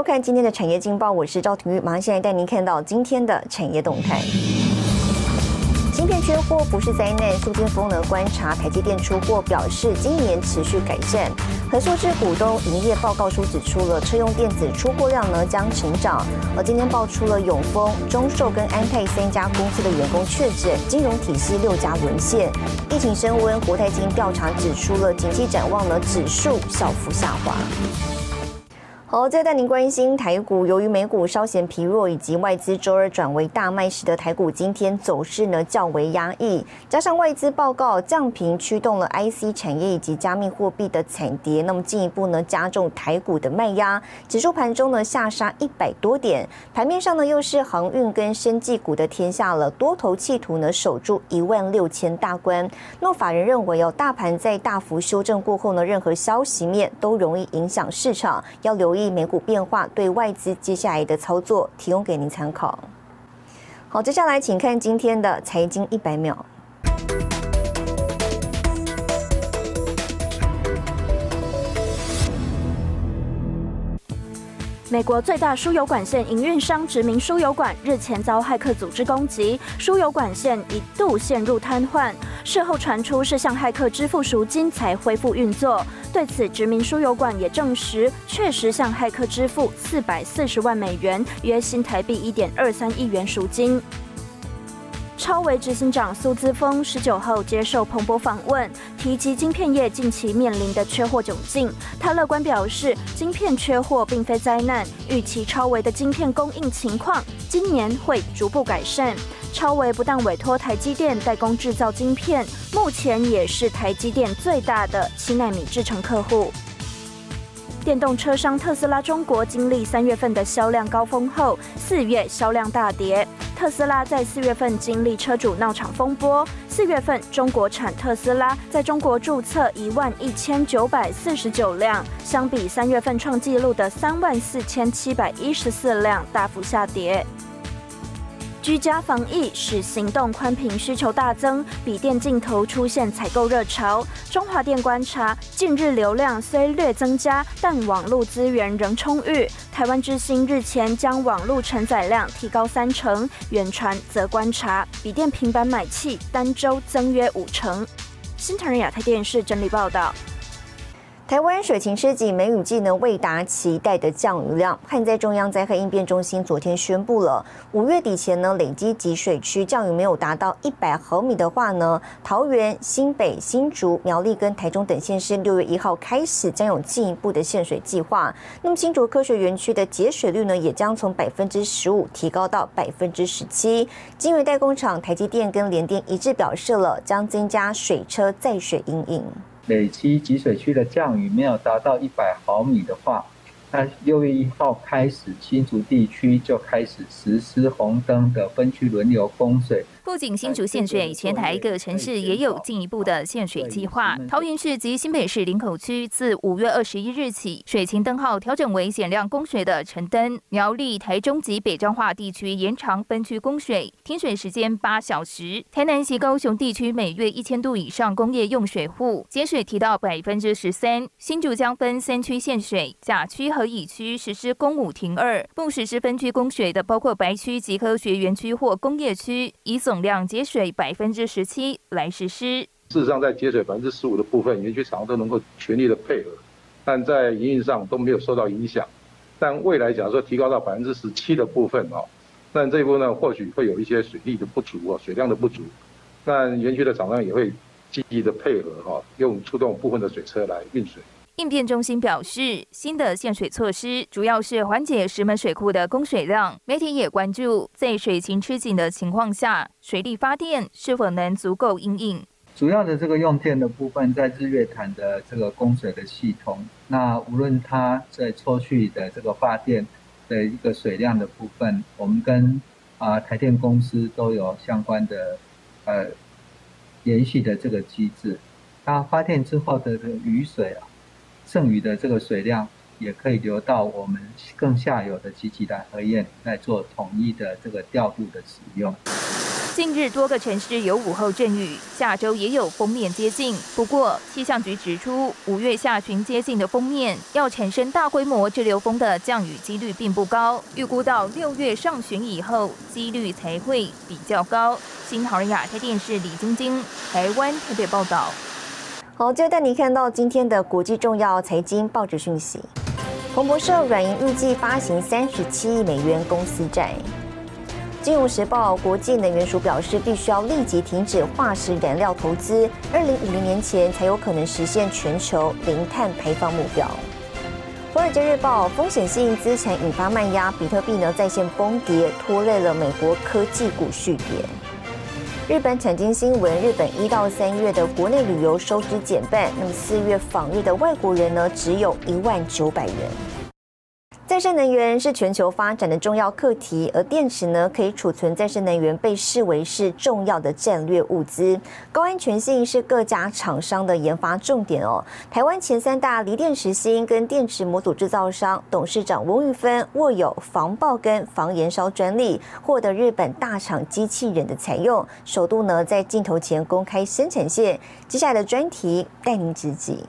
收看今天的产业劲报，我是赵廷玉，马上现在带您看到今天的产业动态。芯片缺货不是灾难，苏天峰呢观察台积电出货表示，今年持续改善。和硕智股东营业报告书指出了车用电子出货量呢将成长。而今天爆出了永丰、中寿跟安泰三家公司的员工确诊，金融体系六家沦陷。疫情升温，国泰金调查指出了景气展望呢指数小幅下滑。好，再带您关心台股。由于美股稍显疲弱，以及外资周二转为大卖，使得台股今天走势呢较为压抑。加上外资报告降频驱动了 IC 产业以及加密货币的惨跌，那么进一步呢加重台股的卖压。指数盘中呢下杀一百多点，盘面上呢又是航运跟生技股的天下了，多头企图呢守住一万六千大关。那法人认为哦，大盘在大幅修正过后呢，任何消息面都容易影响市场，要留意。美股变化对外资接下来的操作提供给您参考。好，接下来请看今天的财经一百秒。美国最大输油管线营运商殖民输油管日前遭骇客组织攻击，输油管线一度陷入瘫痪。事后传出是向骇客支付赎金才恢复运作。对此，殖民输油管也证实，确实向骇客支付四百四十万美元（约新台币一点二三亿元）赎金。超维执行长苏姿峰十九号接受彭博访问，提及晶片业近期面临的缺货窘境。他乐观表示，晶片缺货并非灾难，预期超维的晶片供应情况今年会逐步改善。超维不但委托台积电代工制造晶片，目前也是台积电最大的七纳米制程客户。电动车商特斯拉中国经历三月份的销量高峰后，四月销量大跌。特斯拉在四月份经历车主闹场风波，四月份中国产特斯拉在中国注册一万一千九百四十九辆，相比三月份创纪录的三万四千七百一十四辆，大幅下跌。居家防疫使行动宽屏需求大增，笔电镜头出现采购热潮。中华电观察，近日流量虽略增加，但网络资源仍充裕。台湾之星日前将网络承载量提高三成，远传则观察笔电平板买气单周增约五成。新唐人亚太电视整理报道。台湾水情吃紧，梅雨季呢未达期待的降雨量。旱灾中央灾害应变中心昨天宣布了，五月底前呢累积集水区降雨没有达到一百毫米的话呢，桃园、新北、新竹、苗栗跟台中等县市六月一号开始将有进一步的限水计划。那么新竹科学园区的节水率呢也将从百分之十五提高到百分之十七。金源代工厂台积电跟联电一致表示了，将增加水车载水阴影。累积集水区的降雨没有达到一百毫米的话，那六月一号开始，新竹地区就开始实施红灯的分区轮流供水。不仅新竹限水，全台各城市也有进一步的限水计划。桃园市及新北市林口区自五月二十一日起，水情灯号调整为减量供水的橙灯。苗栗、台中及北彰化地区延长分区供水，停水时间八小时。台南及高雄地区每月一千度以上工业用水户节水提到百分之十三。新竹将分三区限水，甲区和乙区实施公五停二，不实施分区供水的包括白区及科学园区或工业区，以总量节水百分之十七来实施。事实上，在节水百分之十五的部分，园区厂商都能够全力的配合，但在营运上都没有受到影响。但未来假如说提高到百分之十七的部分哦，那这一部分呢，或许会有一些水利的不足哦，水量的不足。但园区的厂商也会积极的配合哈，用出动部分的水车来运水。应变中心表示，新的限水措施主要是缓解石门水库的供水量。媒体也关注，在水情吃紧的情况下，水力发电是否能足够应应。主要的这个用电的部分，在日月潭的这个供水的系统，那无论它在抽取的这个发电的一个水量的部分，我们跟啊台电公司都有相关的呃联系的这个机制。那发电之后的雨水啊。剩余的这个水量也可以流到我们更下游的集集来河堰来做统一的这个调度的使用。近日多个城市有午后阵雨，下周也有封面接近。不过气象局指出，五月下旬接近的封面要产生大规模滞留风的降雨几率并不高，预估到六月上旬以后，几率才会比较高。新唐人亚太电视李晶晶，台湾特别报道。好，接着带你看到今天的国际重要财经报纸讯息。彭博社软银预计发行三十七亿美元公司债。金融时报国际能源署表示，必须要立即停止化石燃料投资，二零五零年前才有可能实现全球零碳排放目标。华尔街日报风险性资产引发卖压，比特币呢在线崩跌，拖累了美国科技股续跌。日本产经新闻，日本一到三月的国内旅游收支减半，那么四月访日的外国人呢只有一万九百人。再生能源是全球发展的重要课题，而电池呢可以储存再生能源，被视为是重要的战略物资。高安全性是各家厂商的研发重点哦。台湾前三大锂电池芯跟电池模组制造商董事长翁玉芬握有防爆跟防燃烧专利，获得日本大厂机器人的采用，首度呢在镜头前公开生产线。接下来的专题带您直击。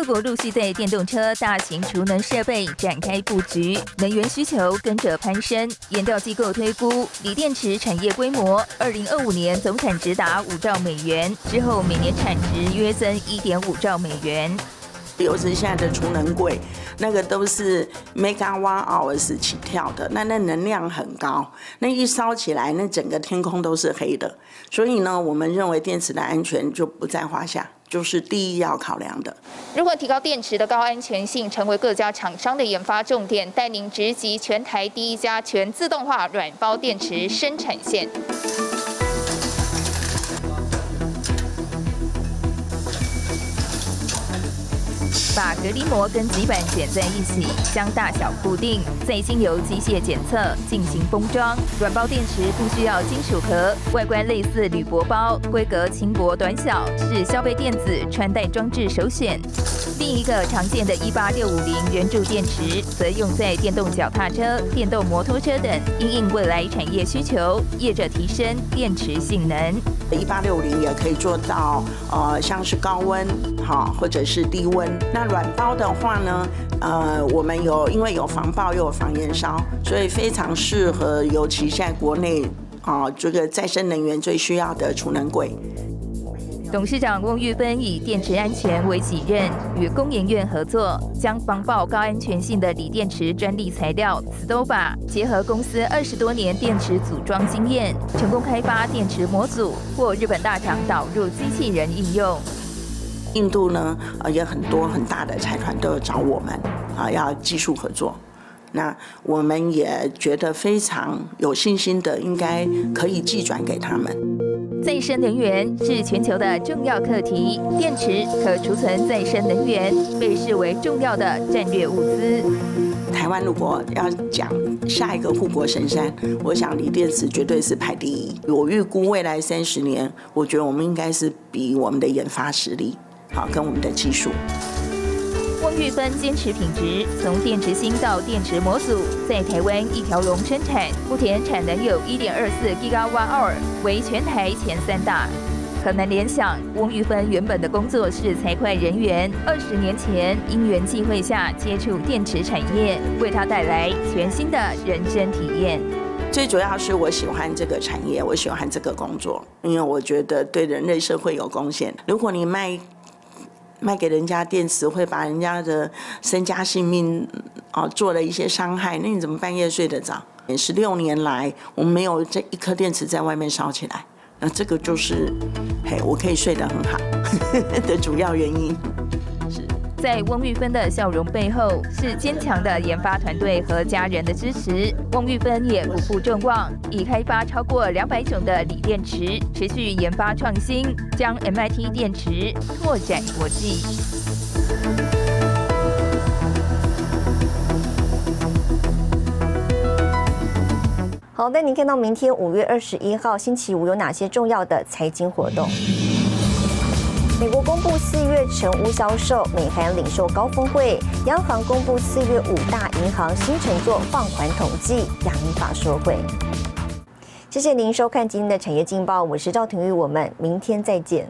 各国陆续对电动车、大型储能设备展开布局，能源需求跟着攀升。研调机构推估，锂电池产业规模，二零二五年总产值达五兆美元，之后每年产值约增一点五兆美元。尤其现在的储能柜，那个都是 megawatt hours 起跳的，那那能量很高，那一烧起来，那整个天空都是黑的。所以呢，我们认为电池的安全就不在话下。就是第一要考量的。如何提高电池的高安全性，成为各家厂商的研发重点。带您直击全台第一家全自动化软包电池生产线。把隔离膜跟极板剪在一起，将大小固定，再经由机械检测进行封装。软包电池不需要金属壳，外观类似铝箔包，规格轻薄短小，是消费电子穿戴装置首选。另一个常见的18650圆柱电池，则用在电动脚踏车、电动摩托车等，因应未来产业需求，业者提升电池性能。1860也可以做到，呃，像是高温，好，或者是低温。那软包的话呢，呃，我们有因为有防爆又有防燃烧，所以非常适合，尤其现在国内啊，这个再生能源最需要的储能柜。董事长翁玉芬以电池安全为己任，与工研院合作，将防爆高安全性的锂电池专利材料 Stova 结合公司二十多年电池组装经验，成功开发电池模组，获日本大厂导入机器人应用。印度呢，呃，也很多很大的财团都有找我们，啊，要技术合作。那我们也觉得非常有信心的，应该可以寄转给他们。再生能源是全球的重要课题，电池可储存再生能源，被视为重要的战略物资。台湾如果要讲下一个护国神山，我想锂电池绝对是排第一。我预估未来三十年，我觉得我们应该是比我们的研发实力。好，跟我们的技术。翁玉芬坚持品质，从电池芯到电池模组，在台湾一条龙生产，目前产能有一点二四 Gigawatt，为全台前三大。可能联想，翁玉芬原本的工作是财会人员，二十年前因缘际会下接触电池产业，为他带来全新的人生体验。最主要是我喜欢这个产业，我喜欢这个工作，因为我觉得对人类社会有贡献。如果你卖。卖给人家电池会把人家的身家性命哦做了一些伤害，那你怎么半夜睡得着？十六年来，我们没有这一颗电池在外面烧起来，那这个就是嘿，我可以睡得很好 的主要原因。在翁玉芬的笑容背后，是坚强的研发团队和家人的支持。翁玉芬也不负众望，已开发超过两百种的锂电池，持续研发创新，将 MIT 电池拓展国际。好，带您看到明天五月二十一号星期五有哪些重要的财经活动。美国公布四月月成屋销售，美韩领袖高峰会，央行公布四月五大银行新乘坐放款统计，亚银法说会。谢谢您收看今天的产业劲报，我是赵廷玉，我们明天再见。